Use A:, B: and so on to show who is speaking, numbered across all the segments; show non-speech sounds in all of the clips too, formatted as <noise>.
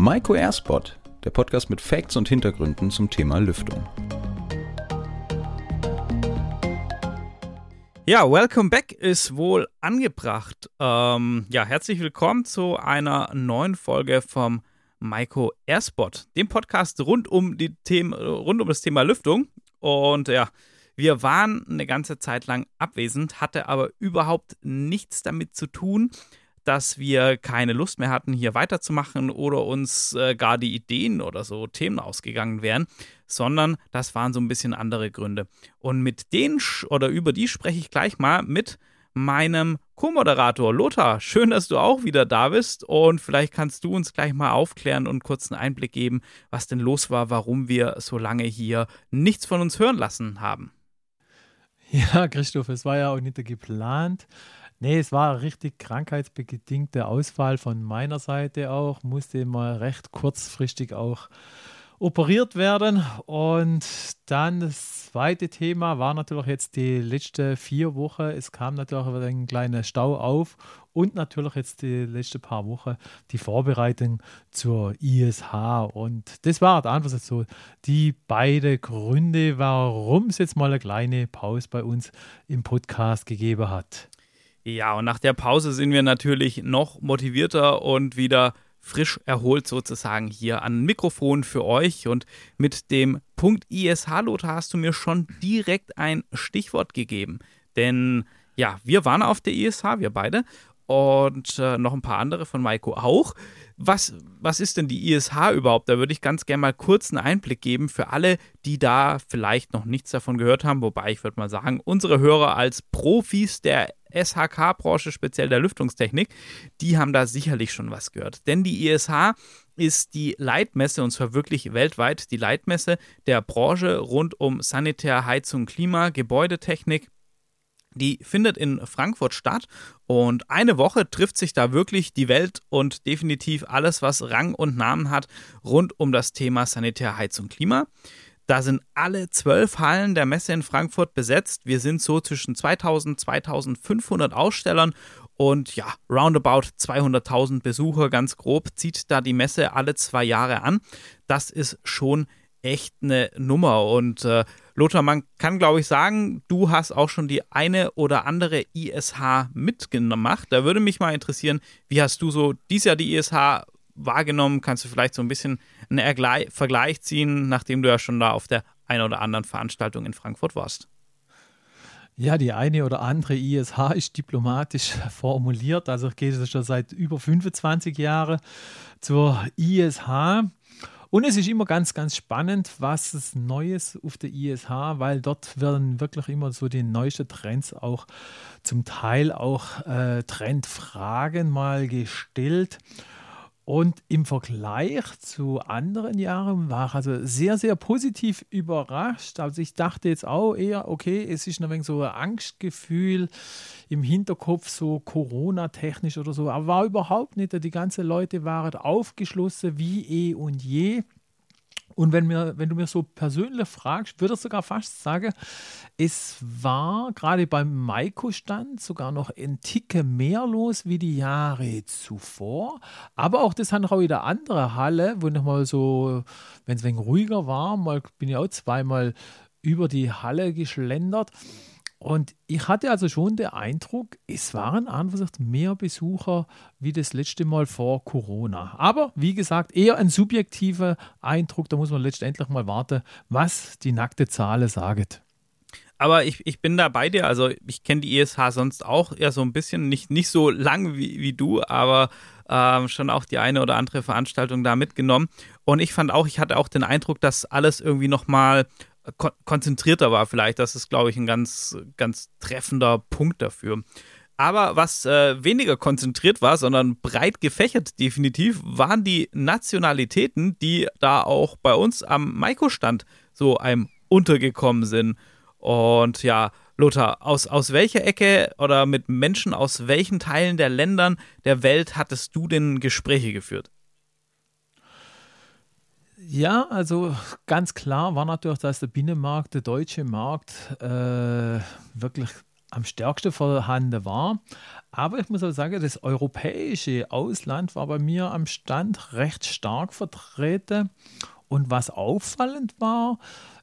A: Maiko Airspot, der Podcast mit Facts und Hintergründen zum Thema Lüftung.
B: Ja, Welcome Back ist wohl angebracht. Ähm, ja, herzlich willkommen zu einer neuen Folge vom Maiko Airspot, dem Podcast rund um, die Themen, rund um das Thema Lüftung. Und ja, wir waren eine ganze Zeit lang abwesend, hatte aber überhaupt nichts damit zu tun, dass wir keine Lust mehr hatten, hier weiterzumachen oder uns äh, gar die Ideen oder so Themen ausgegangen wären, sondern das waren so ein bisschen andere Gründe. Und mit denen oder über die spreche ich gleich mal mit meinem Co-Moderator Lothar. Schön, dass du auch wieder da bist und vielleicht kannst du uns gleich mal aufklären und kurz einen Einblick geben, was denn los war, warum wir so lange hier nichts von uns hören lassen haben.
C: Ja, Christoph, es war ja auch nicht geplant. Nee, es war richtig krankheitsbedingter Ausfall von meiner Seite auch. Musste mal recht kurzfristig auch operiert werden. Und dann das zweite Thema war natürlich jetzt die letzte vier Wochen. Es kam natürlich ein kleiner Stau auf und natürlich jetzt die letzten paar Wochen die Vorbereitung zur ISH. Und das war einfach so die beiden Gründe, warum es jetzt mal eine kleine Pause bei uns im Podcast gegeben hat.
B: Ja, und nach der Pause sind wir natürlich noch motivierter und wieder frisch erholt sozusagen hier an Mikrofon für euch. Und mit dem Punkt ISH, Lothar, hast du mir schon direkt ein Stichwort gegeben. Denn ja, wir waren auf der ISH, wir beide, und äh, noch ein paar andere von Maiko auch. Was, was ist denn die ISH überhaupt? Da würde ich ganz gerne mal kurz einen Einblick geben für alle, die da vielleicht noch nichts davon gehört haben. Wobei ich würde mal sagen, unsere Hörer als Profis der SHK-Branche, speziell der Lüftungstechnik, die haben da sicherlich schon was gehört. Denn die ISH ist die Leitmesse, und zwar wirklich weltweit die Leitmesse der Branche rund um Sanitär, Heizung, Klima, Gebäudetechnik. Die findet in Frankfurt statt und eine Woche trifft sich da wirklich die Welt und definitiv alles, was Rang und Namen hat, rund um das Thema Sanitär, Heizung, Klima. Da sind alle zwölf Hallen der Messe in Frankfurt besetzt. Wir sind so zwischen 2000 2500 Ausstellern und ja, roundabout 200.000 Besucher, ganz grob, zieht da die Messe alle zwei Jahre an. Das ist schon echt eine Nummer. Und äh, Lothar, man kann, glaube ich, sagen, du hast auch schon die eine oder andere ISH mitgemacht. Da würde mich mal interessieren, wie hast du so dieses Jahr die ISH wahrgenommen? Kannst du vielleicht so ein bisschen einen Vergleich ziehen, nachdem du ja schon da auf der einen oder anderen Veranstaltung in Frankfurt warst?
C: Ja, die eine oder andere ISH ist diplomatisch <laughs> formuliert. Also geht es schon seit über 25 Jahren zur ISH. Und es ist immer ganz, ganz spannend, was es Neues auf der ISH, weil dort werden wirklich immer so die neuesten Trends auch zum Teil auch äh, Trendfragen mal gestellt. Und im Vergleich zu anderen Jahren war ich also sehr, sehr positiv überrascht. Also ich dachte jetzt auch eher, okay, es ist ein wenig so ein Angstgefühl im Hinterkopf, so Corona-technisch oder so. Aber war überhaupt nicht. Die ganzen Leute waren aufgeschlossen wie eh und je. Und wenn, mir, wenn du mir so persönlich fragst, würde ich sogar fast sagen, es war gerade beim Maiko-Stand sogar noch ein Ticke mehr los wie die Jahre zuvor. Aber auch das haben auch wieder andere Halle, wo nochmal so, wenn es ein wenig ruhiger war, mal bin ich auch zweimal über die Halle geschlendert. Und ich hatte also schon den Eindruck, es waren einfach mehr Besucher wie das letzte Mal vor Corona. Aber wie gesagt, eher ein subjektiver Eindruck. Da muss man letztendlich mal warten, was die nackte Zahl sagt.
B: Aber ich, ich bin da bei dir. Also ich kenne die ESH sonst auch eher so ein bisschen, nicht, nicht so lang wie, wie du, aber ähm, schon auch die eine oder andere Veranstaltung da mitgenommen. Und ich fand auch, ich hatte auch den Eindruck, dass alles irgendwie nochmal kon konzentrierter war vielleicht. Das ist, glaube ich, ein ganz, ganz treffender Punkt dafür. Aber was äh, weniger konzentriert war, sondern breit gefächert definitiv, waren die Nationalitäten, die da auch bei uns am Maiko-Stand so einem untergekommen sind. Und ja, Lothar, aus, aus welcher Ecke oder mit Menschen aus welchen Teilen der Ländern der Welt hattest du denn Gespräche geführt?
C: Ja, also ganz klar war natürlich, dass der Binnenmarkt, der deutsche Markt, äh, wirklich am stärksten vorhanden war. Aber ich muss auch sagen, das europäische Ausland war bei mir am Stand recht stark vertreten. Und was auffallend war,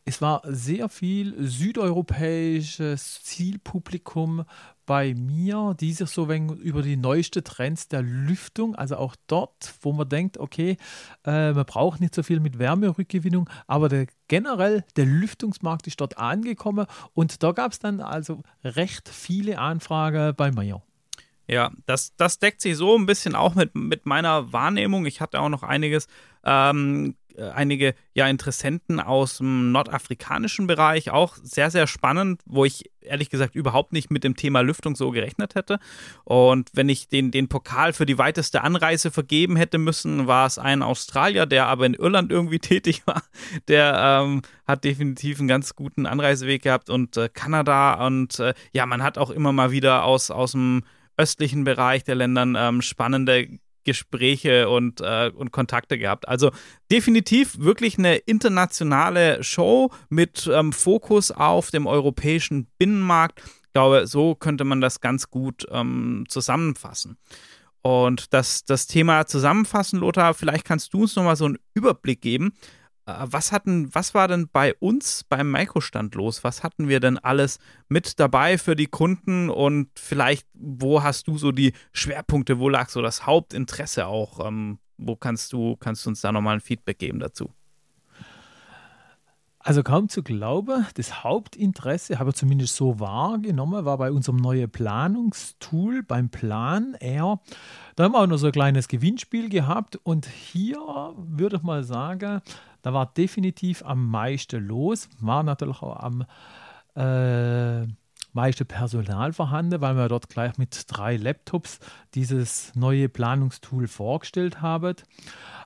C: es war sehr viel südeuropäisches Zielpublikum bei mir, die sich so wenn über die neuesten Trends der Lüftung, also auch dort, wo man denkt, okay, äh, man braucht nicht so viel mit Wärmerückgewinnung, aber der, generell der Lüftungsmarkt ist dort angekommen und da gab es dann also recht viele Anfragen bei mir.
B: Ja, das, das deckt sich so ein bisschen auch mit, mit meiner Wahrnehmung. Ich hatte auch noch einiges ähm, äh, einige ja, Interessenten aus dem nordafrikanischen Bereich, auch sehr, sehr spannend, wo ich ehrlich gesagt überhaupt nicht mit dem Thema Lüftung so gerechnet hätte. Und wenn ich den, den Pokal für die weiteste Anreise vergeben hätte müssen, war es ein Australier, der aber in Irland irgendwie <laughs> tätig war. Der ähm, hat definitiv einen ganz guten Anreiseweg gehabt und äh, Kanada und äh, ja, man hat auch immer mal wieder aus, aus dem östlichen Bereich der Ländern ähm, spannende Gespräche und, äh, und Kontakte gehabt. Also definitiv wirklich eine internationale Show mit ähm, Fokus auf dem europäischen Binnenmarkt. Ich glaube, so könnte man das ganz gut ähm, zusammenfassen. Und das, das Thema Zusammenfassen, Lothar, vielleicht kannst du uns nochmal so einen Überblick geben. Äh, was hatten, was war denn bei uns beim Microstand los? Was hatten wir denn alles mit dabei für die Kunden und vielleicht, wo hast du so die Schwerpunkte, wo lag so das Hauptinteresse auch? Ähm, wo kannst du, kannst du uns da nochmal ein Feedback geben dazu?
C: Also kaum zu glauben, das Hauptinteresse, habe ich zumindest so wahrgenommen, war bei unserem neuen Planungstool, beim Plan R. Da haben wir auch noch so ein kleines Gewinnspiel gehabt und hier würde ich mal sagen, da war definitiv am meisten los, war natürlich auch am äh, meisten Personal vorhanden, weil wir dort gleich mit drei Laptops dieses neue Planungstool vorgestellt haben.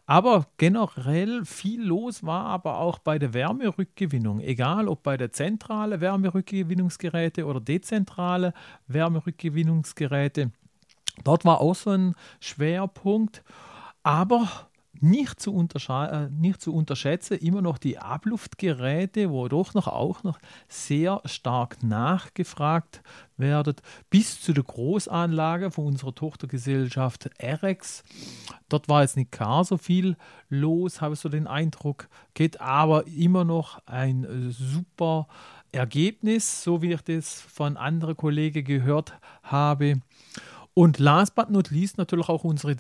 C: Aber generell viel los war aber auch bei der Wärmerückgewinnung, egal ob bei der zentralen Wärmerückgewinnungsgeräte oder dezentrale Wärmerückgewinnungsgeräte. Dort war auch so ein Schwerpunkt. Aber nicht zu, äh, nicht zu unterschätzen, immer noch die Abluftgeräte, wo doch noch auch noch sehr stark nachgefragt werden, bis zu der Großanlage von unserer Tochtergesellschaft RX. Dort war jetzt nicht gar so viel los, habe ich so den Eindruck, geht aber immer noch ein äh, super Ergebnis, so wie ich das von anderen Kollegen gehört habe. Und last but not least natürlich auch unsere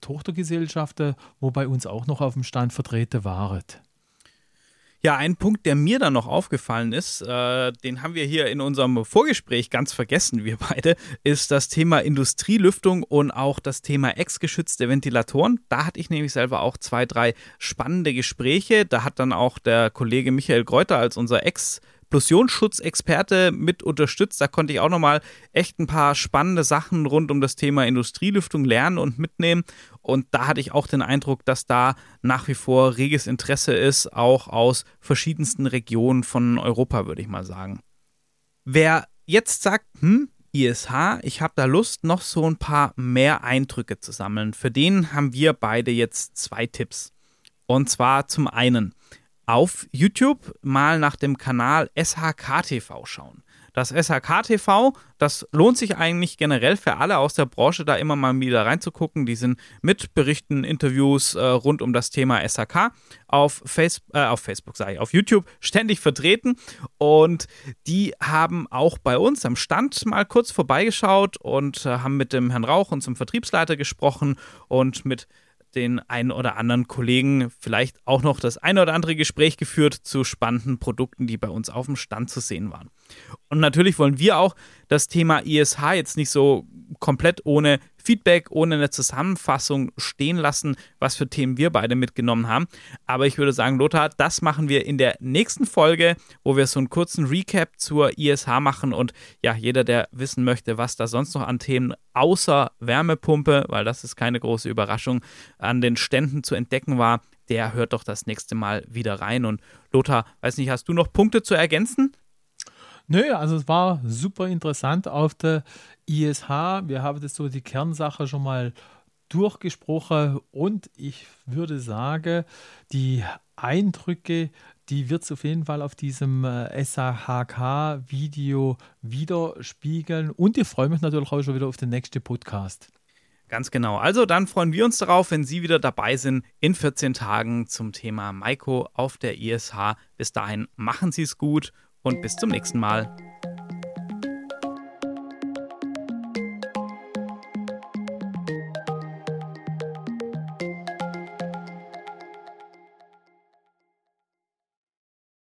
C: Tochtergesellschaften, wo bei uns auch noch auf dem Stand vertreten waren.
B: Ja, ein Punkt, der mir dann noch aufgefallen ist, äh, den haben wir hier in unserem Vorgespräch ganz vergessen, wir beide, ist das Thema Industrielüftung und auch das Thema ex-geschützte Ventilatoren. Da hatte ich nämlich selber auch zwei, drei spannende Gespräche. Da hat dann auch der Kollege Michael Greuter als unser Ex- Explosionsschutzexperte mit unterstützt. Da konnte ich auch nochmal echt ein paar spannende Sachen rund um das Thema Industrielüftung lernen und mitnehmen. Und da hatte ich auch den Eindruck, dass da nach wie vor reges Interesse ist, auch aus verschiedensten Regionen von Europa, würde ich mal sagen. Wer jetzt sagt, hm, ISH, ich habe da Lust, noch so ein paar mehr Eindrücke zu sammeln. Für den haben wir beide jetzt zwei Tipps. Und zwar zum einen, auf YouTube mal nach dem Kanal SHKTV schauen. Das SHKTV, das lohnt sich eigentlich generell für alle aus der Branche, da immer mal wieder reinzugucken. Die sind mit Berichten, Interviews äh, rund um das Thema SHK auf, Face äh, auf Facebook, sei auf YouTube ständig vertreten. Und die haben auch bei uns am Stand mal kurz vorbeigeschaut und äh, haben mit dem Herrn Rauch, unserem Vertriebsleiter, gesprochen und mit den einen oder anderen Kollegen vielleicht auch noch das eine oder andere Gespräch geführt zu spannenden Produkten, die bei uns auf dem Stand zu sehen waren. Und natürlich wollen wir auch das Thema ISH jetzt nicht so komplett ohne Feedback, ohne eine Zusammenfassung stehen lassen, was für Themen wir beide mitgenommen haben. Aber ich würde sagen, Lothar, das machen wir in der nächsten Folge, wo wir so einen kurzen Recap zur ISH machen und ja, jeder, der wissen möchte, was da sonst noch an Themen außer Wärmepumpe, weil das ist keine große Überraschung, an den Ständen zu entdecken war, der hört doch das nächste Mal wieder rein. Und Lothar, weiß nicht, hast du noch Punkte zu ergänzen?
C: Nö, also es war super interessant auf der ISH. Wir haben das so die Kernsache schon mal durchgesprochen und ich würde sagen, die Eindrücke, die wird es auf jeden Fall auf diesem äh, SAHK-Video widerspiegeln. Und ich freue mich natürlich auch schon wieder auf den nächsten Podcast.
B: Ganz genau. Also dann freuen wir uns darauf, wenn Sie wieder dabei sind in 14 Tagen zum Thema Maiko auf der ISH. Bis dahin machen Sie es gut und bis zum nächsten Mal.